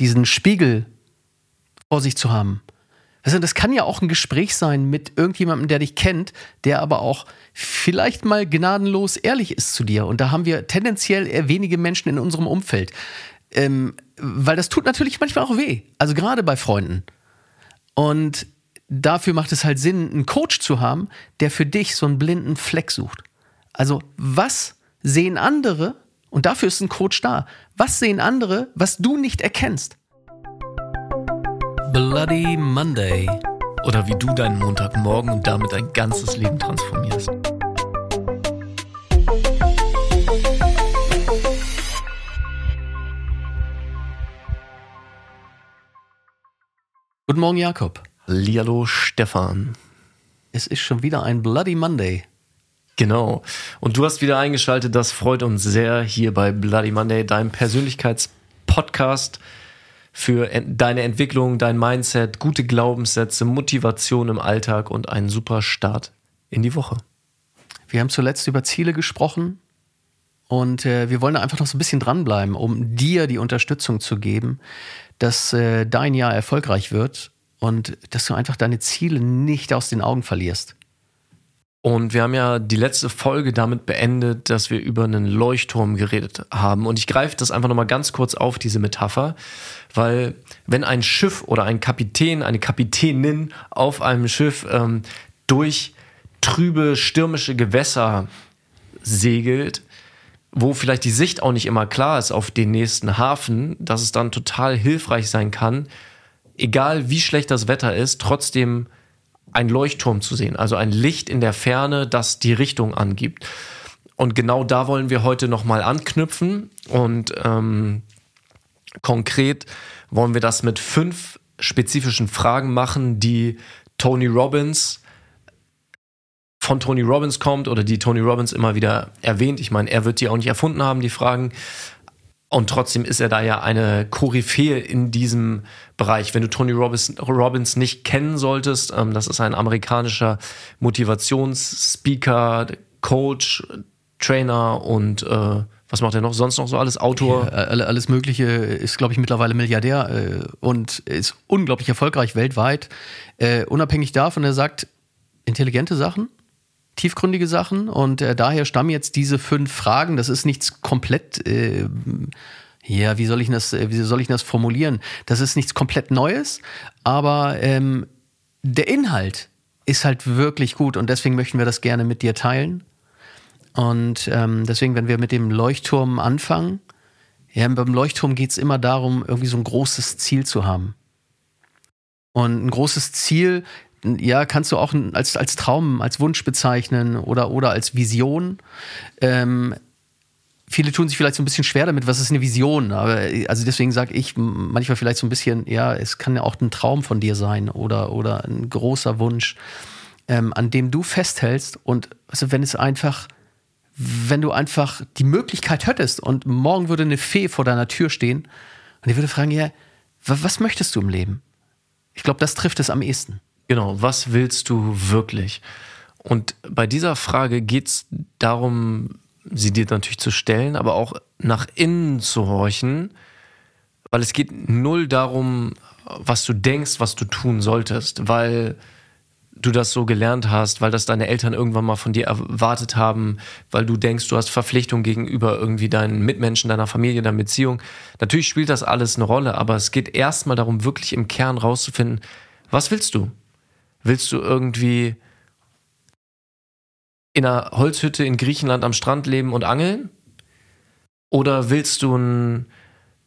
diesen Spiegel vor sich zu haben. Also das kann ja auch ein Gespräch sein mit irgendjemandem, der dich kennt, der aber auch vielleicht mal gnadenlos ehrlich ist zu dir. Und da haben wir tendenziell eher wenige Menschen in unserem Umfeld. Ähm, weil das tut natürlich manchmal auch weh. Also gerade bei Freunden. Und dafür macht es halt Sinn, einen Coach zu haben, der für dich so einen blinden Fleck sucht. Also was sehen andere, und dafür ist ein Coach da, was sehen andere, was du nicht erkennst? Bloody Monday. Oder wie du deinen Montagmorgen und damit dein ganzes Leben transformierst. Guten Morgen, Jakob. Lialo Stefan. Es ist schon wieder ein Bloody Monday. Genau. Und du hast wieder eingeschaltet. Das freut uns sehr hier bei Bloody Monday, deinem Persönlichkeitspodcast für deine Entwicklung, dein Mindset, gute Glaubenssätze, Motivation im Alltag und einen super Start in die Woche. Wir haben zuletzt über Ziele gesprochen und äh, wir wollen da einfach noch so ein bisschen dranbleiben, um dir die Unterstützung zu geben, dass äh, dein Jahr erfolgreich wird und dass du einfach deine Ziele nicht aus den Augen verlierst. Und wir haben ja die letzte Folge damit beendet, dass wir über einen Leuchtturm geredet haben. Und ich greife das einfach nochmal ganz kurz auf, diese Metapher, weil wenn ein Schiff oder ein Kapitän, eine Kapitänin auf einem Schiff ähm, durch trübe, stürmische Gewässer segelt, wo vielleicht die Sicht auch nicht immer klar ist auf den nächsten Hafen, dass es dann total hilfreich sein kann, egal wie schlecht das Wetter ist, trotzdem ein Leuchtturm zu sehen, also ein Licht in der Ferne, das die Richtung angibt. Und genau da wollen wir heute nochmal anknüpfen und ähm, konkret wollen wir das mit fünf spezifischen Fragen machen, die Tony Robbins von Tony Robbins kommt oder die Tony Robbins immer wieder erwähnt. Ich meine, er wird die auch nicht erfunden haben, die Fragen, und trotzdem ist er da ja eine Koryphäe in diesem Bereich. Wenn du Tony Robbins, Robbins nicht kennen solltest, ähm, das ist ein amerikanischer Motivationsspeaker, Coach, Trainer und äh, was macht er noch? Sonst noch so alles? Autor? Ja, alles Mögliche. Ist, glaube ich, mittlerweile Milliardär äh, und ist unglaublich erfolgreich weltweit. Äh, unabhängig davon, er sagt intelligente Sachen, tiefgründige Sachen und äh, daher stammen jetzt diese fünf Fragen. Das ist nichts komplett, äh, ja, wie soll ich das, äh, wie soll ich das formulieren? Das ist nichts komplett Neues, aber ähm, der Inhalt ist halt wirklich gut und deswegen möchten wir das gerne mit dir teilen. Und ähm, deswegen, wenn wir mit dem Leuchtturm anfangen, ja, beim Leuchtturm geht es immer darum, irgendwie so ein großes Ziel zu haben. Und ein großes Ziel ja, kannst du auch als, als Traum, als Wunsch bezeichnen oder, oder als Vision. Ähm, viele tun sich vielleicht so ein bisschen schwer damit, was ist eine Vision? Aber also deswegen sage ich manchmal vielleicht so ein bisschen, ja, es kann ja auch ein Traum von dir sein oder, oder ein großer Wunsch, ähm, an dem du festhältst. Und also wenn es einfach, wenn du einfach die Möglichkeit hättest und morgen würde eine Fee vor deiner Tür stehen und die würde fragen, ja, was möchtest du im Leben? Ich glaube, das trifft es am ehesten. Genau, was willst du wirklich? Und bei dieser Frage geht es darum, sie dir natürlich zu stellen, aber auch nach innen zu horchen, weil es geht null darum, was du denkst, was du tun solltest, weil du das so gelernt hast, weil das deine Eltern irgendwann mal von dir erwartet haben, weil du denkst, du hast Verpflichtung gegenüber irgendwie deinen Mitmenschen, deiner Familie, deiner Beziehung. Natürlich spielt das alles eine Rolle, aber es geht erstmal darum, wirklich im Kern rauszufinden, was willst du? Willst du irgendwie in einer Holzhütte in Griechenland am Strand leben und angeln? Oder willst du ein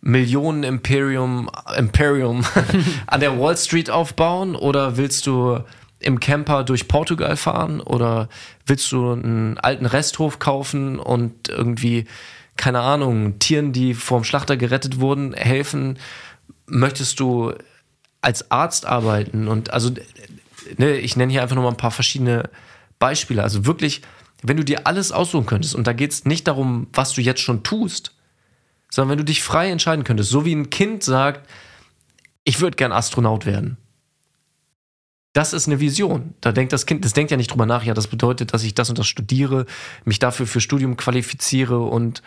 Millionen-Imperium Imperium an der Wall Street aufbauen? Oder willst du im Camper durch Portugal fahren? Oder willst du einen alten Resthof kaufen und irgendwie, keine Ahnung, Tieren, die vom Schlachter gerettet wurden, helfen? Möchtest du als Arzt arbeiten? Und also ne, ich nenne hier einfach nur mal ein paar verschiedene Beispiele. Also wirklich, wenn du dir alles aussuchen könntest, und da geht es nicht darum, was du jetzt schon tust, sondern wenn du dich frei entscheiden könntest, so wie ein Kind sagt, ich würde gern Astronaut werden. Das ist eine Vision. Da denkt das Kind, das denkt ja nicht drüber nach, ja, das bedeutet, dass ich das und das studiere, mich dafür für Studium qualifiziere und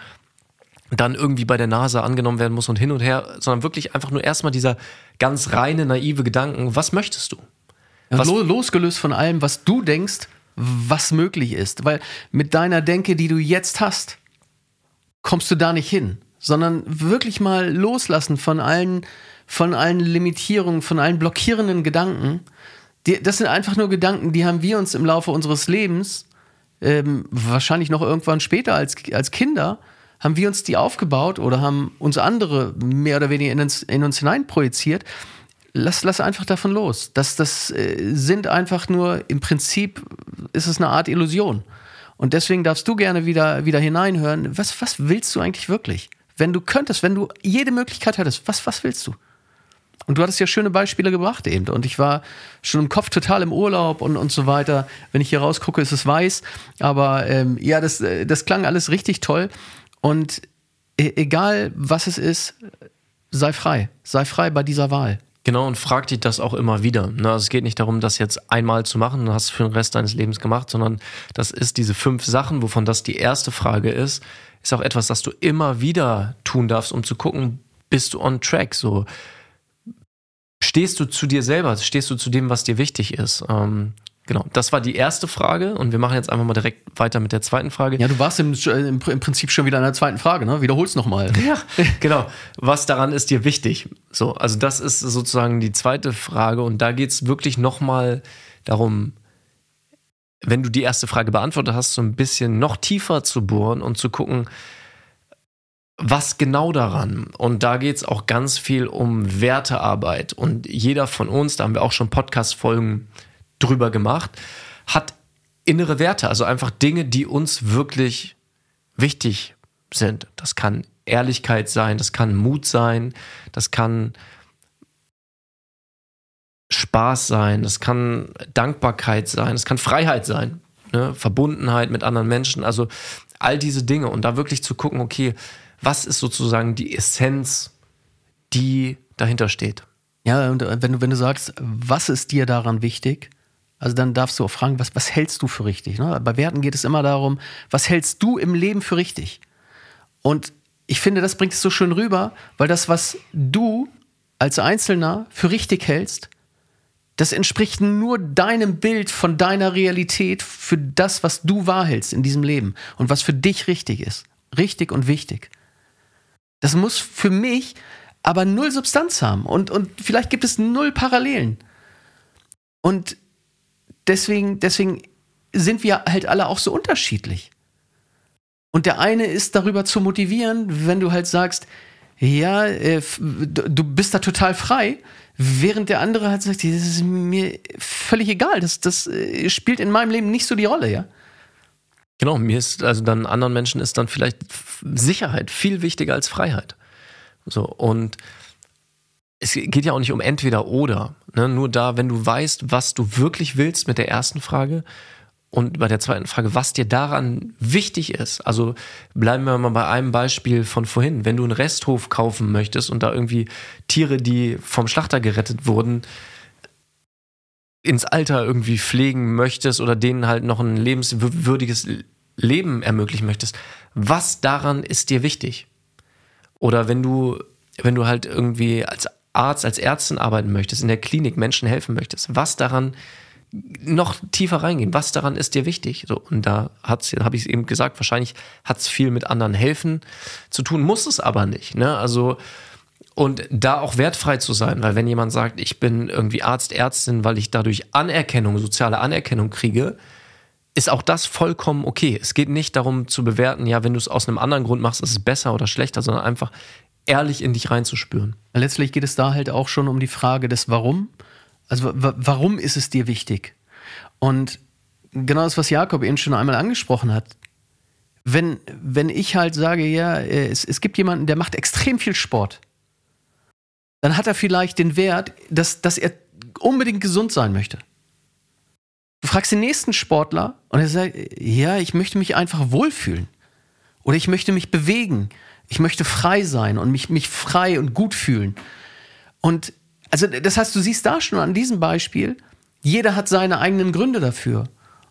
dann irgendwie bei der NASA angenommen werden muss und hin und her, sondern wirklich einfach nur erstmal dieser ganz reine, naive Gedanken, was möchtest du? Was losgelöst von allem, was du denkst, was möglich ist. Weil mit deiner Denke, die du jetzt hast, kommst du da nicht hin. Sondern wirklich mal loslassen von allen, von allen Limitierungen, von allen blockierenden Gedanken. Die, das sind einfach nur Gedanken, die haben wir uns im Laufe unseres Lebens, ähm, wahrscheinlich noch irgendwann später als, als Kinder, haben wir uns die aufgebaut oder haben uns andere mehr oder weniger in uns, in uns hinein projiziert. Lass, lass einfach davon los. Das, das äh, sind einfach nur, im Prinzip ist es eine Art Illusion. Und deswegen darfst du gerne wieder, wieder hineinhören. Was, was willst du eigentlich wirklich? Wenn du könntest, wenn du jede Möglichkeit hättest, was, was willst du? Und du hattest ja schöne Beispiele gebracht eben. Und ich war schon im Kopf total im Urlaub und, und so weiter. Wenn ich hier rausgucke, ist es weiß. Aber ähm, ja, das, äh, das klang alles richtig toll. Und e egal was es ist, sei frei. Sei frei bei dieser Wahl. Genau, und frag dich das auch immer wieder. Ne? Also es geht nicht darum, das jetzt einmal zu machen, du hast es für den Rest deines Lebens gemacht, sondern das ist diese fünf Sachen, wovon das die erste Frage ist, ist auch etwas, das du immer wieder tun darfst, um zu gucken, bist du on track? So stehst du zu dir selber, stehst du zu dem, was dir wichtig ist. Ähm, Genau, das war die erste Frage und wir machen jetzt einfach mal direkt weiter mit der zweiten Frage. Ja, du warst im, im, im Prinzip schon wieder in der zweiten Frage, ne? Wiederhol's nochmal. Ja, genau. Was daran ist dir wichtig? So, also das ist sozusagen die zweite Frage und da geht es wirklich nochmal darum, wenn du die erste Frage beantwortet hast, so ein bisschen noch tiefer zu bohren und zu gucken, was genau daran? Und da geht es auch ganz viel um Wertearbeit. Und jeder von uns, da haben wir auch schon Podcast-Folgen drüber gemacht, hat innere Werte, also einfach Dinge, die uns wirklich wichtig sind. Das kann Ehrlichkeit sein, das kann Mut sein, das kann Spaß sein, das kann Dankbarkeit sein, das kann Freiheit sein, ne? Verbundenheit mit anderen Menschen, also all diese Dinge und da wirklich zu gucken, okay, was ist sozusagen die Essenz, die dahinter steht. Ja, und wenn du, wenn du sagst, was ist dir daran wichtig, also dann darfst du auch fragen, was, was hältst du für richtig? Ne? Bei Werten geht es immer darum, was hältst du im Leben für richtig? Und ich finde, das bringt es so schön rüber, weil das, was du als Einzelner für richtig hältst, das entspricht nur deinem Bild von deiner Realität für das, was du wahrhältst in diesem Leben und was für dich richtig ist. Richtig und wichtig. Das muss für mich aber null Substanz haben und, und vielleicht gibt es null Parallelen. Und deswegen, deswegen sind wir halt alle auch so unterschiedlich. Und der eine ist darüber zu motivieren, wenn du halt sagst, ja, äh, du bist da total frei, während der andere halt sagt, das ist mir völlig egal, das, das äh, spielt in meinem Leben nicht so die Rolle, ja. Genau, mir ist, also dann anderen Menschen ist dann vielleicht Sicherheit viel wichtiger als Freiheit. So, und es geht ja auch nicht um entweder oder. Ne? Nur da, wenn du weißt, was du wirklich willst mit der ersten Frage und bei der zweiten Frage, was dir daran wichtig ist. Also bleiben wir mal bei einem Beispiel von vorhin. Wenn du einen Resthof kaufen möchtest und da irgendwie Tiere, die vom Schlachter gerettet wurden, ins Alter irgendwie pflegen möchtest oder denen halt noch ein lebenswürdiges Leben ermöglichen möchtest, was daran ist dir wichtig? Oder wenn du, wenn du halt irgendwie als Arzt, als Ärztin arbeiten möchtest, in der Klinik Menschen helfen möchtest, was daran noch tiefer reingehen, was daran ist dir wichtig? So, und da habe ich es eben gesagt, wahrscheinlich hat es viel mit anderen helfen zu tun, muss es aber nicht. Ne? Also und da auch wertfrei zu sein, weil wenn jemand sagt, ich bin irgendwie Arzt, Ärztin, weil ich dadurch Anerkennung, soziale Anerkennung kriege, ist auch das vollkommen okay. Es geht nicht darum zu bewerten, ja, wenn du es aus einem anderen Grund machst, ist es besser oder schlechter, sondern einfach, ehrlich in dich reinzuspüren. Letztlich geht es da halt auch schon um die Frage des Warum. Also warum ist es dir wichtig? Und genau das, was Jakob eben schon einmal angesprochen hat. Wenn, wenn ich halt sage, ja, es, es gibt jemanden, der macht extrem viel Sport, dann hat er vielleicht den Wert, dass, dass er unbedingt gesund sein möchte. Du fragst den nächsten Sportler und er sagt, ja, ich möchte mich einfach wohlfühlen. Oder ich möchte mich bewegen. Ich möchte frei sein und mich, mich frei und gut fühlen. Und also das heißt, du siehst da schon an diesem Beispiel, jeder hat seine eigenen Gründe dafür.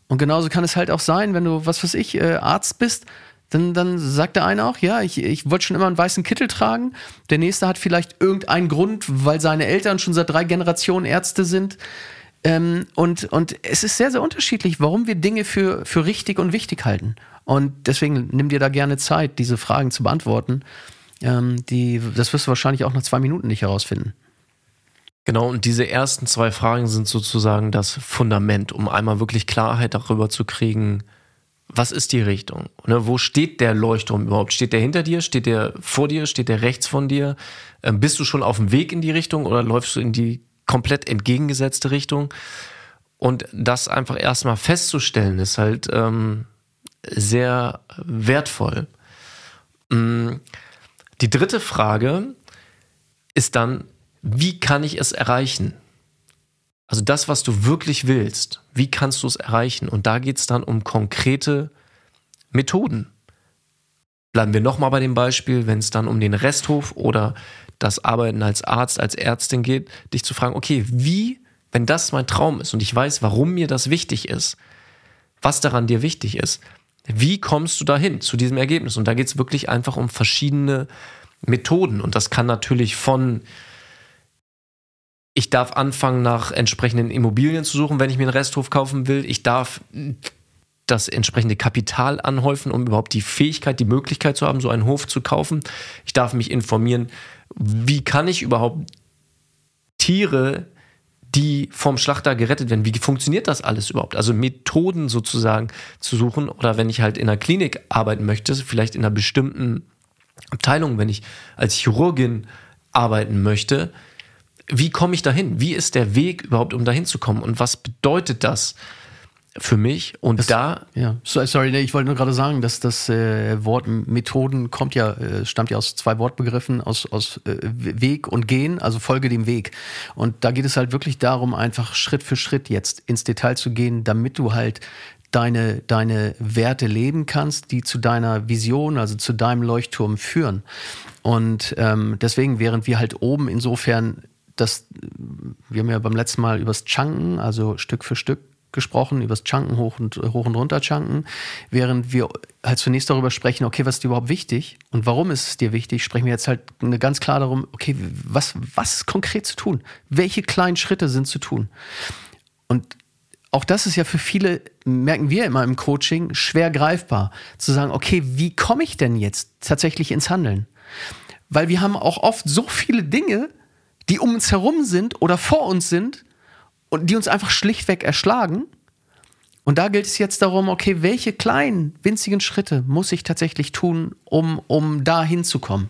Und genauso kann es halt auch sein, wenn du, was weiß ich, äh, Arzt bist, Dann, dann sagt der eine auch, ja, ich, ich wollte schon immer einen weißen Kittel tragen. Der nächste hat vielleicht irgendeinen Grund, weil seine Eltern schon seit drei Generationen Ärzte sind. Ähm, und, und es ist sehr, sehr unterschiedlich, warum wir Dinge für, für richtig und wichtig halten. Und deswegen nimm dir da gerne Zeit, diese Fragen zu beantworten. Ähm, die, das wirst du wahrscheinlich auch nach zwei Minuten nicht herausfinden. Genau, und diese ersten zwei Fragen sind sozusagen das Fundament, um einmal wirklich Klarheit darüber zu kriegen, was ist die Richtung? Ne, wo steht der Leuchtturm überhaupt? Steht der hinter dir? Steht der vor dir? Steht der rechts von dir? Ähm, bist du schon auf dem Weg in die Richtung oder läufst du in die komplett entgegengesetzte Richtung? Und das einfach erstmal festzustellen, ist halt ähm, sehr wertvoll. Mm, die dritte Frage ist dann, wie kann ich es erreichen? Also das, was du wirklich willst, wie kannst du es erreichen? Und da geht es dann um konkrete Methoden. Bleiben wir nochmal bei dem Beispiel, wenn es dann um den Resthof oder das Arbeiten als Arzt, als Ärztin geht, dich zu fragen, okay, wie, wenn das mein Traum ist und ich weiß, warum mir das wichtig ist, was daran dir wichtig ist, wie kommst du dahin zu diesem Ergebnis? Und da geht es wirklich einfach um verschiedene Methoden. Und das kann natürlich von ich darf anfangen, nach entsprechenden Immobilien zu suchen, wenn ich mir einen Resthof kaufen will. Ich darf das entsprechende Kapital anhäufen, um überhaupt die Fähigkeit, die Möglichkeit zu haben, so einen Hof zu kaufen. Ich darf mich informieren, wie kann ich überhaupt Tiere, die vom Schlachter gerettet werden, wie funktioniert das alles überhaupt? Also Methoden sozusagen zu suchen oder wenn ich halt in einer Klinik arbeiten möchte, vielleicht in einer bestimmten Abteilung, wenn ich als Chirurgin arbeiten möchte, wie komme ich dahin? Wie ist der Weg überhaupt, um dahin zu kommen? Und was bedeutet das für mich? Und das, da. Ja, sorry, ich wollte nur gerade sagen, dass das äh, Wort Methoden kommt ja, äh, stammt ja aus zwei Wortbegriffen, aus, aus äh, Weg und Gehen, also folge dem Weg. Und da geht es halt wirklich darum, einfach Schritt für Schritt jetzt ins Detail zu gehen, damit du halt deine, deine Werte leben kannst, die zu deiner Vision, also zu deinem Leuchtturm führen. Und ähm, deswegen, während wir halt oben insofern das, wir haben ja beim letzten Mal übers Chunken, also Stück für Stück gesprochen, übers Chunken hoch und, hoch und runter Chunken, während wir halt zunächst darüber sprechen, okay, was ist dir überhaupt wichtig und warum ist es dir wichtig, sprechen wir jetzt halt ganz klar darum, okay, was, was ist konkret zu tun? Welche kleinen Schritte sind zu tun? Und auch das ist ja für viele, merken wir immer im Coaching, schwer greifbar, zu sagen, okay, wie komme ich denn jetzt tatsächlich ins Handeln? Weil wir haben auch oft so viele Dinge, die um uns herum sind oder vor uns sind und die uns einfach schlichtweg erschlagen. Und da gilt es jetzt darum, okay, welche kleinen, winzigen Schritte muss ich tatsächlich tun, um, um da hinzukommen?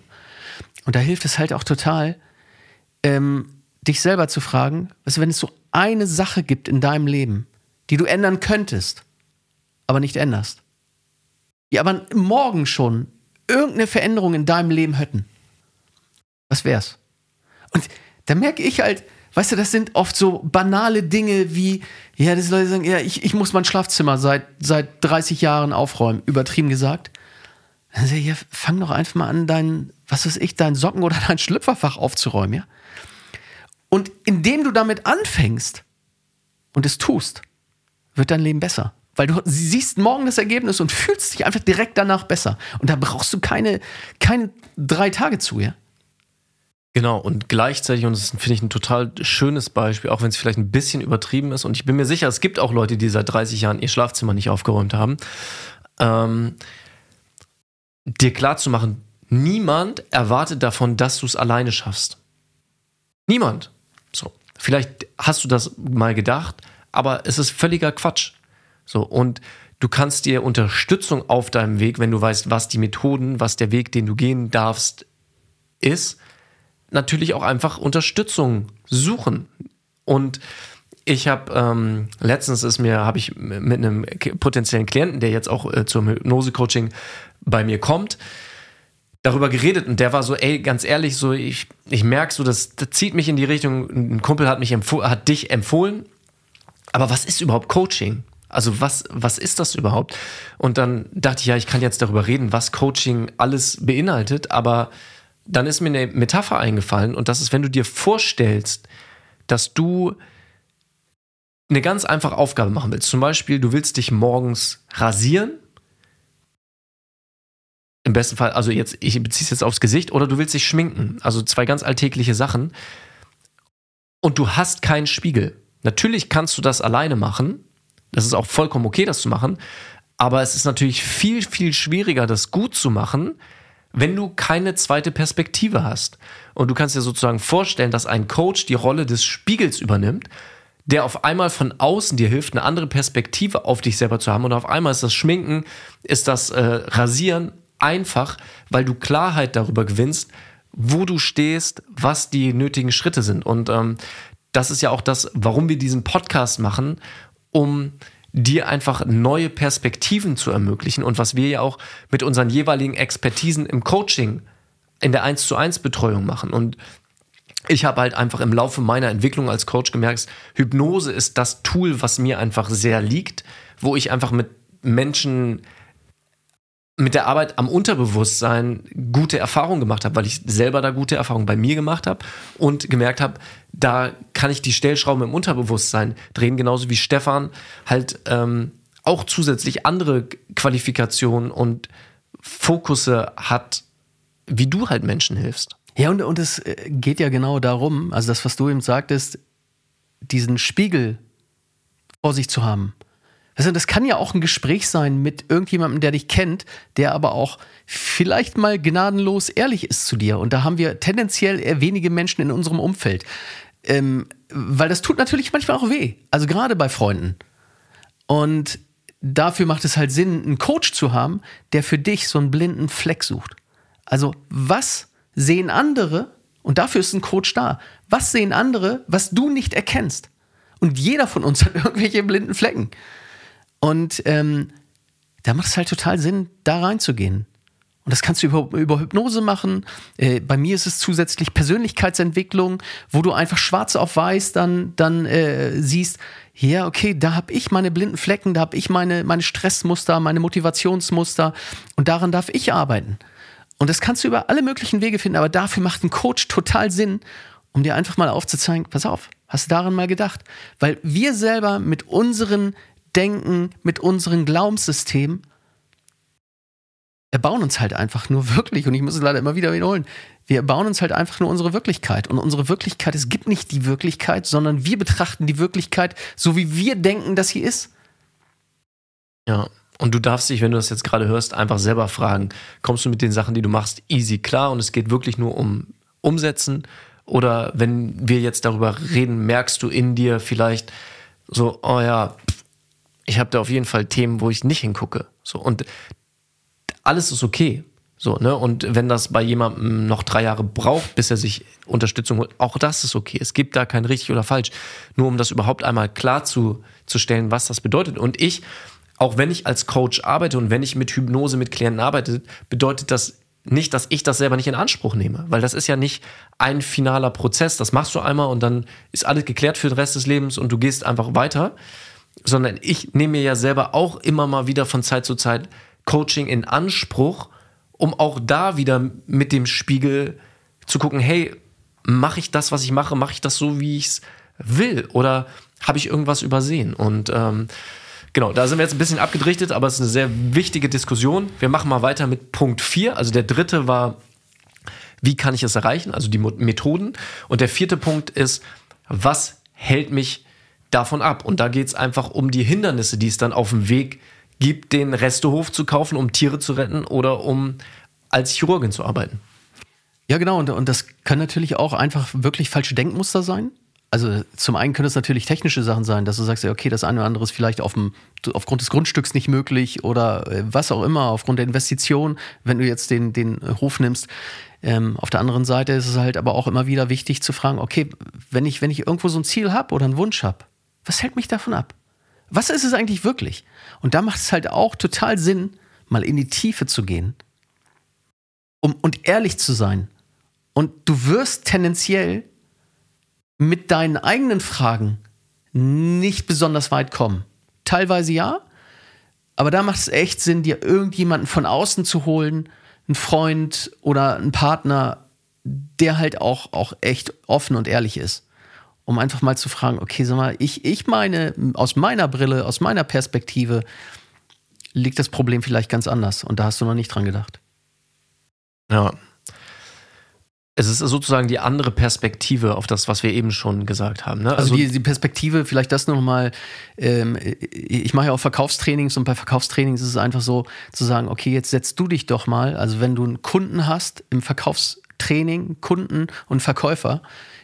Und da hilft es halt auch total, ähm, dich selber zu fragen, also wenn es so eine Sache gibt in deinem Leben, die du ändern könntest, aber nicht änderst, die aber morgen schon irgendeine Veränderung in deinem Leben hätten, was wär's? Und da merke ich halt, weißt du, das sind oft so banale Dinge wie, ja, dass Leute sagen, ja, ich, ich muss mein Schlafzimmer seit, seit 30 Jahren aufräumen, übertrieben gesagt. Dann sage ich, ja, fang doch einfach mal an, dein, was weiß ich, dein Socken- oder dein Schlüpferfach aufzuräumen, ja? Und indem du damit anfängst und es tust, wird dein Leben besser. Weil du siehst morgen das Ergebnis und fühlst dich einfach direkt danach besser. Und da brauchst du keine, keine drei Tage zu, ja? Genau, und gleichzeitig, und das finde ich ein total schönes Beispiel, auch wenn es vielleicht ein bisschen übertrieben ist, und ich bin mir sicher, es gibt auch Leute, die seit 30 Jahren ihr Schlafzimmer nicht aufgeräumt haben, ähm, dir klarzumachen, niemand erwartet davon, dass du es alleine schaffst. Niemand. So, vielleicht hast du das mal gedacht, aber es ist völliger Quatsch. So, und du kannst dir Unterstützung auf deinem Weg, wenn du weißt, was die Methoden, was der Weg, den du gehen darfst, ist, natürlich auch einfach Unterstützung suchen. Und ich habe ähm, letztens ist mir habe ich mit einem potenziellen Klienten, der jetzt auch äh, zum Hypnose-Coaching bei mir kommt, darüber geredet und der war so, ey, ganz ehrlich, so ich ich merke so, das, das zieht mich in die Richtung. Ein Kumpel hat mich hat dich empfohlen, aber was ist überhaupt Coaching? Also was, was ist das überhaupt? Und dann dachte ich, ja, ich kann jetzt darüber reden, was Coaching alles beinhaltet, aber dann ist mir eine Metapher eingefallen und das ist, wenn du dir vorstellst, dass du eine ganz einfache Aufgabe machen willst. Zum Beispiel, du willst dich morgens rasieren Im besten Fall, also jetzt, ich beziehe es jetzt aufs Gesicht oder du willst dich schminken. Also zwei ganz alltägliche Sachen. Und du hast keinen Spiegel. Natürlich kannst du das alleine machen. Das ist auch vollkommen okay, das zu machen. Aber es ist natürlich viel, viel schwieriger, das gut zu machen, wenn du keine zweite Perspektive hast. Und du kannst dir sozusagen vorstellen, dass ein Coach die Rolle des Spiegels übernimmt, der auf einmal von außen dir hilft, eine andere Perspektive auf dich selber zu haben. Und auf einmal ist das Schminken, ist das äh, Rasieren einfach, weil du Klarheit darüber gewinnst, wo du stehst, was die nötigen Schritte sind. Und ähm, das ist ja auch das, warum wir diesen Podcast machen, um dir einfach neue Perspektiven zu ermöglichen und was wir ja auch mit unseren jeweiligen Expertisen im Coaching in der 1 zu 1 Betreuung machen. Und ich habe halt einfach im Laufe meiner Entwicklung als Coach gemerkt, Hypnose ist das Tool, was mir einfach sehr liegt, wo ich einfach mit Menschen mit der Arbeit am Unterbewusstsein gute Erfahrungen gemacht habe, weil ich selber da gute Erfahrungen bei mir gemacht habe und gemerkt habe, da kann ich die Stellschrauben im Unterbewusstsein drehen, genauso wie Stefan halt ähm, auch zusätzlich andere Qualifikationen und Fokusse hat, wie du halt Menschen hilfst. Ja, und, und es äh, geht ja genau darum, also das, was du eben sagtest, diesen Spiegel vor sich zu haben. Also das kann ja auch ein Gespräch sein mit irgendjemandem, der dich kennt, der aber auch vielleicht mal gnadenlos ehrlich ist zu dir. Und da haben wir tendenziell eher wenige Menschen in unserem Umfeld. Ähm, weil das tut natürlich manchmal auch weh. Also gerade bei Freunden. Und dafür macht es halt Sinn, einen Coach zu haben, der für dich so einen blinden Fleck sucht. Also was sehen andere, und dafür ist ein Coach da, was sehen andere, was du nicht erkennst? Und jeder von uns hat irgendwelche blinden Flecken. Und ähm, da macht es halt total Sinn, da reinzugehen. Und das kannst du über, über Hypnose machen. Äh, bei mir ist es zusätzlich Persönlichkeitsentwicklung, wo du einfach schwarz auf weiß dann, dann äh, siehst, ja, okay, da habe ich meine blinden Flecken, da habe ich meine, meine Stressmuster, meine Motivationsmuster und daran darf ich arbeiten. Und das kannst du über alle möglichen Wege finden, aber dafür macht ein Coach total Sinn, um dir einfach mal aufzuzeigen, pass auf, hast du daran mal gedacht? Weil wir selber mit unseren Denken, mit unserem Glaubenssystem erbauen uns halt einfach nur wirklich, und ich muss es leider immer wieder wiederholen, wir erbauen uns halt einfach nur unsere Wirklichkeit. Und unsere Wirklichkeit, es gibt nicht die Wirklichkeit, sondern wir betrachten die Wirklichkeit so, wie wir denken, dass sie ist. Ja, und du darfst dich, wenn du das jetzt gerade hörst, einfach selber fragen, kommst du mit den Sachen, die du machst, easy klar und es geht wirklich nur um Umsetzen? Oder wenn wir jetzt darüber reden, merkst du in dir vielleicht so, oh ja, ich habe da auf jeden Fall Themen, wo ich nicht hingucke. So und alles ist okay. So, ne? Und wenn das bei jemandem noch drei Jahre braucht, bis er sich Unterstützung holt, auch das ist okay. Es gibt da kein richtig oder falsch. Nur um das überhaupt einmal klar zu, was das bedeutet. Und ich, auch wenn ich als Coach arbeite und wenn ich mit Hypnose mit Klienten arbeite, bedeutet das nicht, dass ich das selber nicht in Anspruch nehme, weil das ist ja nicht ein finaler Prozess. Das machst du einmal und dann ist alles geklärt für den Rest des Lebens und du gehst einfach weiter, sondern ich nehme mir ja selber auch immer mal wieder von Zeit zu Zeit Coaching in Anspruch, um auch da wieder mit dem Spiegel zu gucken, hey, mache ich das, was ich mache, mache ich das so, wie ich es will oder habe ich irgendwas übersehen? Und ähm, genau, da sind wir jetzt ein bisschen abgedrichtet, aber es ist eine sehr wichtige Diskussion. Wir machen mal weiter mit Punkt 4. Also der dritte war, wie kann ich es erreichen? Also die Methoden. Und der vierte Punkt ist, was hält mich davon ab. Und da geht es einfach um die Hindernisse, die es dann auf dem Weg gibt, den Restehof zu kaufen, um Tiere zu retten oder um als Chirurgin zu arbeiten. Ja, genau. Und, und das können natürlich auch einfach wirklich falsche Denkmuster sein. Also zum einen können es natürlich technische Sachen sein, dass du sagst, okay, das eine oder andere ist vielleicht auf dem, aufgrund des Grundstücks nicht möglich oder äh, was auch immer, aufgrund der Investition, wenn du jetzt den, den Hof nimmst. Ähm, auf der anderen Seite ist es halt aber auch immer wieder wichtig zu fragen, okay, wenn ich, wenn ich irgendwo so ein Ziel habe oder einen Wunsch habe, was hält mich davon ab? Was ist es eigentlich wirklich? Und da macht es halt auch total Sinn, mal in die Tiefe zu gehen um, und ehrlich zu sein. Und du wirst tendenziell mit deinen eigenen Fragen nicht besonders weit kommen. Teilweise ja, aber da macht es echt Sinn, dir irgendjemanden von außen zu holen, einen Freund oder einen Partner, der halt auch, auch echt offen und ehrlich ist um einfach mal zu fragen, okay, sag mal, ich, ich meine, aus meiner Brille, aus meiner Perspektive liegt das Problem vielleicht ganz anders und da hast du noch nicht dran gedacht. Ja. Es ist sozusagen die andere Perspektive auf das, was wir eben schon gesagt haben. Ne? Also, also die, die, Perspektive, vielleicht das nochmal, ähm, ich mache ja auch Verkaufstrainings und bei Verkaufstrainings ist es einfach so zu sagen, okay, jetzt setzt du dich doch mal, also wenn du einen Kunden hast im Verkaufstraining, Kunden und Verkäufer,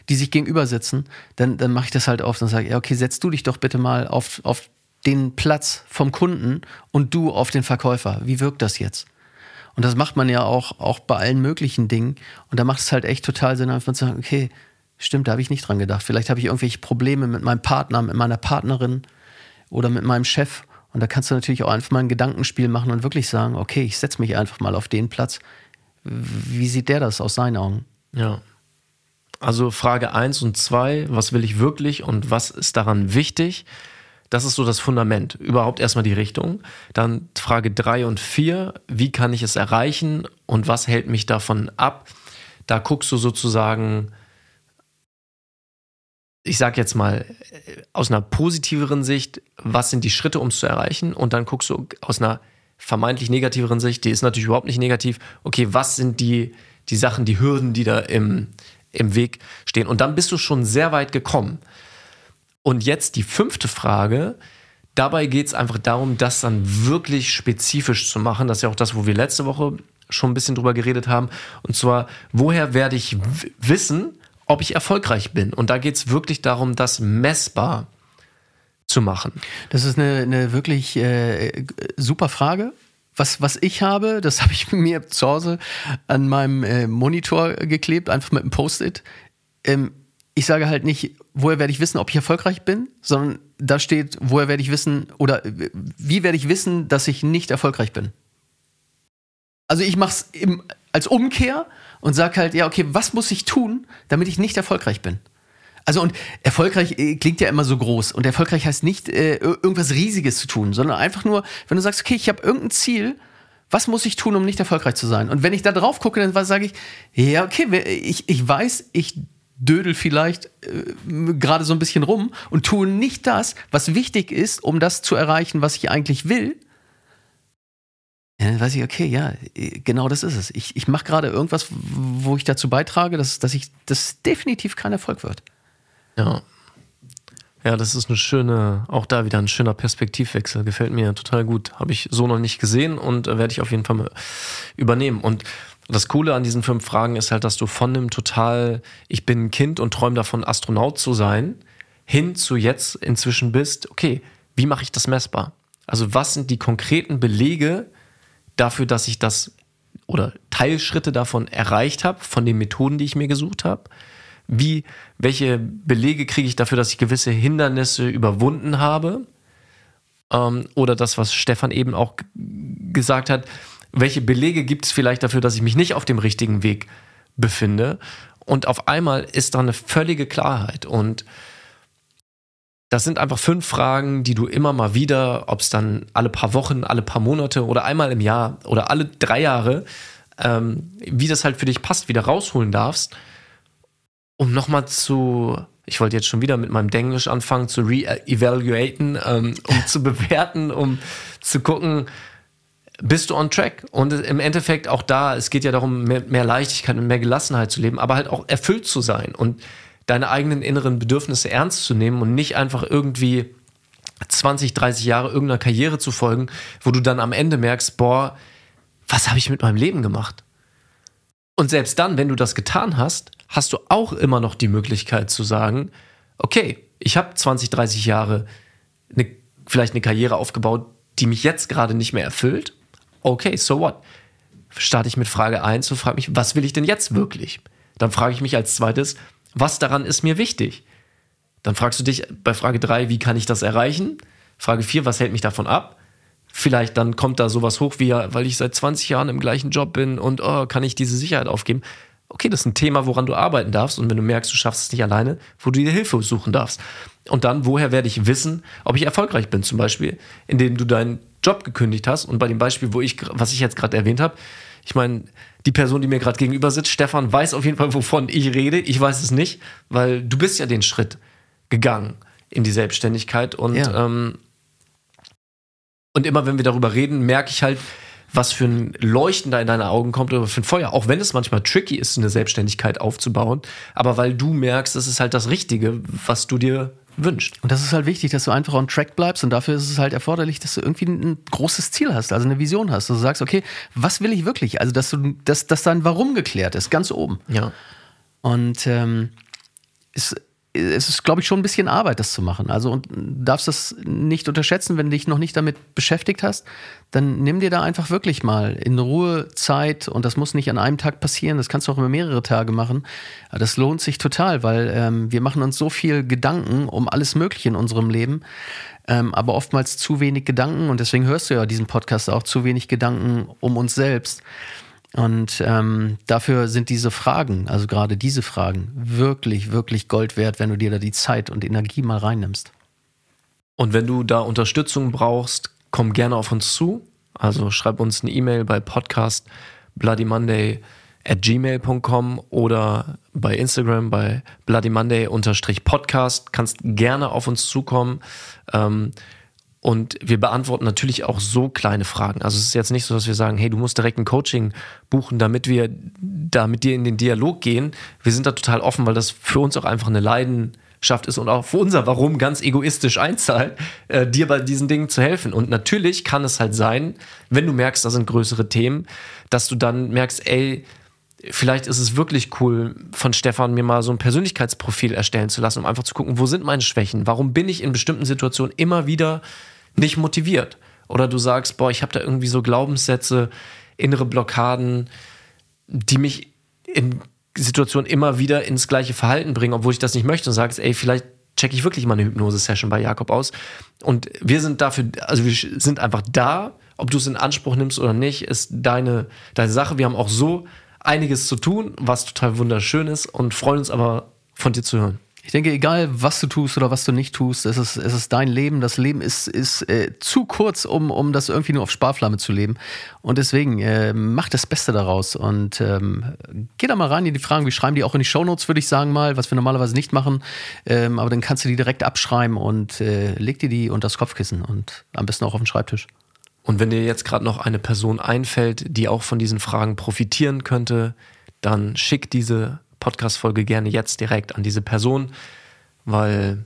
die sich gegenüber sitzen, dann, dann mache ich das halt oft und sage, ja, okay, setz du dich doch bitte mal auf, auf den Platz vom Kunden und du auf den Verkäufer. Wie wirkt das jetzt? Und das macht man ja auch, auch bei allen möglichen Dingen. Und da macht es halt echt total Sinn, einfach zu sagen, okay, stimmt, da habe ich nicht dran gedacht. Vielleicht habe ich irgendwelche Probleme mit meinem Partner, mit meiner Partnerin oder mit meinem Chef. Und da kannst du natürlich auch einfach mal ein Gedankenspiel machen und wirklich sagen, okay, ich setze mich einfach mal auf den Platz. Wie sieht der das aus seinen Augen? Ja. Also Frage 1 und 2, was will ich wirklich und was ist daran wichtig? Das ist so das Fundament. Überhaupt erstmal die Richtung. Dann Frage 3 und 4, wie kann ich es erreichen und was hält mich davon ab? Da guckst du sozusagen, ich sag jetzt mal, aus einer positiveren Sicht, was sind die Schritte, um es zu erreichen? Und dann guckst du aus einer vermeintlich negativeren Sicht, die ist natürlich überhaupt nicht negativ, okay, was sind die, die Sachen, die Hürden, die da im, im Weg stehen? Und dann bist du schon sehr weit gekommen. Und jetzt die fünfte Frage. Dabei geht es einfach darum, das dann wirklich spezifisch zu machen. Das ist ja auch das, wo wir letzte Woche schon ein bisschen drüber geredet haben. Und zwar, woher werde ich wissen, ob ich erfolgreich bin? Und da geht es wirklich darum, das messbar zu machen. Das ist eine, eine wirklich äh, super Frage. Was, was ich habe, das habe ich mir zu Hause an meinem äh, Monitor geklebt, einfach mit einem Post-it. Ähm, ich sage halt nicht, woher werde ich wissen, ob ich erfolgreich bin, sondern da steht, woher werde ich wissen oder wie werde ich wissen, dass ich nicht erfolgreich bin. Also ich mache es als Umkehr und sage halt, ja, okay, was muss ich tun, damit ich nicht erfolgreich bin? Also und erfolgreich äh, klingt ja immer so groß und erfolgreich heißt nicht äh, irgendwas Riesiges zu tun, sondern einfach nur, wenn du sagst, okay, ich habe irgendein Ziel, was muss ich tun, um nicht erfolgreich zu sein? Und wenn ich da drauf gucke, dann sage ich, ja, okay, ich, ich weiß, ich dödel vielleicht äh, gerade so ein bisschen rum und tue nicht das, was wichtig ist, um das zu erreichen, was ich eigentlich will, dann weiß ich, okay, ja, genau das ist es. Ich, ich mache gerade irgendwas, wo ich dazu beitrage, dass, dass ich das definitiv kein Erfolg wird. Ja. Ja, das ist eine schöne, auch da wieder ein schöner Perspektivwechsel. Gefällt mir total gut. Habe ich so noch nicht gesehen und äh, werde ich auf jeden Fall übernehmen. Und das Coole an diesen fünf Fragen ist halt, dass du von dem total, ich bin ein Kind und träume davon, Astronaut zu sein, hin zu jetzt inzwischen bist, okay, wie mache ich das messbar? Also was sind die konkreten Belege dafür, dass ich das oder Teilschritte davon erreicht habe, von den Methoden, die ich mir gesucht habe? Wie, welche Belege kriege ich dafür, dass ich gewisse Hindernisse überwunden habe? Ähm, oder das, was Stefan eben auch gesagt hat, welche Belege gibt es vielleicht dafür, dass ich mich nicht auf dem richtigen Weg befinde? Und auf einmal ist da eine völlige Klarheit. Und das sind einfach fünf Fragen, die du immer mal wieder, ob es dann alle paar Wochen, alle paar Monate oder einmal im Jahr oder alle drei Jahre, ähm, wie das halt für dich passt, wieder rausholen darfst, um nochmal zu, ich wollte jetzt schon wieder mit meinem Denglisch anfangen, zu re-evaluaten, ähm, um zu bewerten, um zu gucken, bist du on track. Und im Endeffekt auch da, es geht ja darum, mehr, mehr, Leichtigkeit und mehr Gelassenheit zu leben, aber halt auch erfüllt zu sein und deine eigenen inneren Bedürfnisse ernst zu nehmen und nicht einfach irgendwie 20, 30 Jahre irgendeiner Karriere zu folgen, wo du dann am Ende merkst, boah, was habe ich mit meinem Leben gemacht? Und selbst dann, wenn du das getan hast, hast du auch immer noch die Möglichkeit zu sagen, okay, ich habe 20, 30 Jahre eine, vielleicht eine Karriere aufgebaut, die mich jetzt gerade nicht mehr erfüllt okay, so what? Starte ich mit Frage 1 und frage mich, was will ich denn jetzt wirklich? Dann frage ich mich als zweites, was daran ist mir wichtig? Dann fragst du dich bei Frage 3, wie kann ich das erreichen? Frage 4, was hält mich davon ab? Vielleicht dann kommt da sowas hoch wie, weil ich seit 20 Jahren im gleichen Job bin und oh, kann ich diese Sicherheit aufgeben? Okay, das ist ein Thema, woran du arbeiten darfst und wenn du merkst, du schaffst es nicht alleine, wo du dir Hilfe suchen darfst. Und dann, woher werde ich wissen, ob ich erfolgreich bin? Zum Beispiel, indem du deinen Job gekündigt hast. Und bei dem Beispiel, wo ich, was ich jetzt gerade erwähnt habe, ich meine, die Person, die mir gerade gegenüber sitzt, Stefan, weiß auf jeden Fall, wovon ich rede. Ich weiß es nicht, weil du bist ja den Schritt gegangen in die Selbstständigkeit. Und, ja. ähm, und immer wenn wir darüber reden, merke ich halt, was für ein Leuchten da in deine Augen kommt oder für ein Feuer. Auch wenn es manchmal tricky ist, eine Selbstständigkeit aufzubauen. Aber weil du merkst, das ist halt das Richtige, was du dir wünscht. Und das ist halt wichtig, dass du einfach on track bleibst und dafür ist es halt erforderlich, dass du irgendwie ein großes Ziel hast, also eine Vision hast. Dass du sagst, okay, was will ich wirklich? Also, dass du, dass, dass dein Warum geklärt ist, ganz oben. Ja. Und ähm, ist, es ist, glaube ich, schon ein bisschen Arbeit, das zu machen. Also und darfst das nicht unterschätzen, wenn du dich noch nicht damit beschäftigt hast, dann nimm dir da einfach wirklich mal in Ruhe Zeit und das muss nicht an einem Tag passieren, das kannst du auch über mehrere Tage machen. Aber das lohnt sich total, weil ähm, wir machen uns so viel Gedanken um alles Mögliche in unserem Leben, ähm, aber oftmals zu wenig Gedanken und deswegen hörst du ja diesen Podcast auch, zu wenig Gedanken um uns selbst. Und ähm, dafür sind diese Fragen, also gerade diese Fragen, wirklich, wirklich Gold wert, wenn du dir da die Zeit und Energie mal reinnimmst. Und wenn du da Unterstützung brauchst, komm gerne auf uns zu. Also schreib uns eine E-Mail bei podcast bloodymonday at gmail.com oder bei Instagram bei bloodymonday-podcast. Kannst gerne auf uns zukommen. Ähm, und wir beantworten natürlich auch so kleine Fragen. Also es ist jetzt nicht so, dass wir sagen, hey, du musst direkt ein Coaching buchen, damit wir da mit dir in den Dialog gehen. Wir sind da total offen, weil das für uns auch einfach eine Leidenschaft ist und auch für unser Warum ganz egoistisch einzahlt, äh, dir bei diesen Dingen zu helfen. Und natürlich kann es halt sein, wenn du merkst, da sind größere Themen, dass du dann merkst, ey, vielleicht ist es wirklich cool, von Stefan mir mal so ein Persönlichkeitsprofil erstellen zu lassen, um einfach zu gucken, wo sind meine Schwächen? Warum bin ich in bestimmten Situationen immer wieder nicht motiviert. Oder du sagst, boah, ich habe da irgendwie so Glaubenssätze, innere Blockaden, die mich in Situationen immer wieder ins gleiche Verhalten bringen, obwohl ich das nicht möchte und sagst, ey, vielleicht checke ich wirklich mal eine Hypnose-Session bei Jakob aus. Und wir sind dafür, also wir sind einfach da, ob du es in Anspruch nimmst oder nicht, ist deine, deine Sache. Wir haben auch so einiges zu tun, was total wunderschön ist und freuen uns aber von dir zu hören. Ich denke, egal was du tust oder was du nicht tust, es ist, es ist dein Leben. Das Leben ist, ist äh, zu kurz, um, um das irgendwie nur auf Sparflamme zu leben. Und deswegen äh, mach das Beste daraus und ähm, geh da mal rein in die Fragen. Wir schreiben die auch in die Shownotes, würde ich sagen mal, was wir normalerweise nicht machen. Ähm, aber dann kannst du die direkt abschreiben und äh, leg dir die unter das Kopfkissen und am besten auch auf den Schreibtisch. Und wenn dir jetzt gerade noch eine Person einfällt, die auch von diesen Fragen profitieren könnte, dann schick diese Podcast-Folge gerne jetzt direkt an diese Person, weil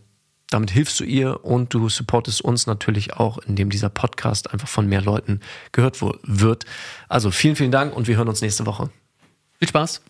damit hilfst du ihr und du supportest uns natürlich auch, indem dieser Podcast einfach von mehr Leuten gehört wird. Also vielen, vielen Dank und wir hören uns nächste Woche. Viel Spaß.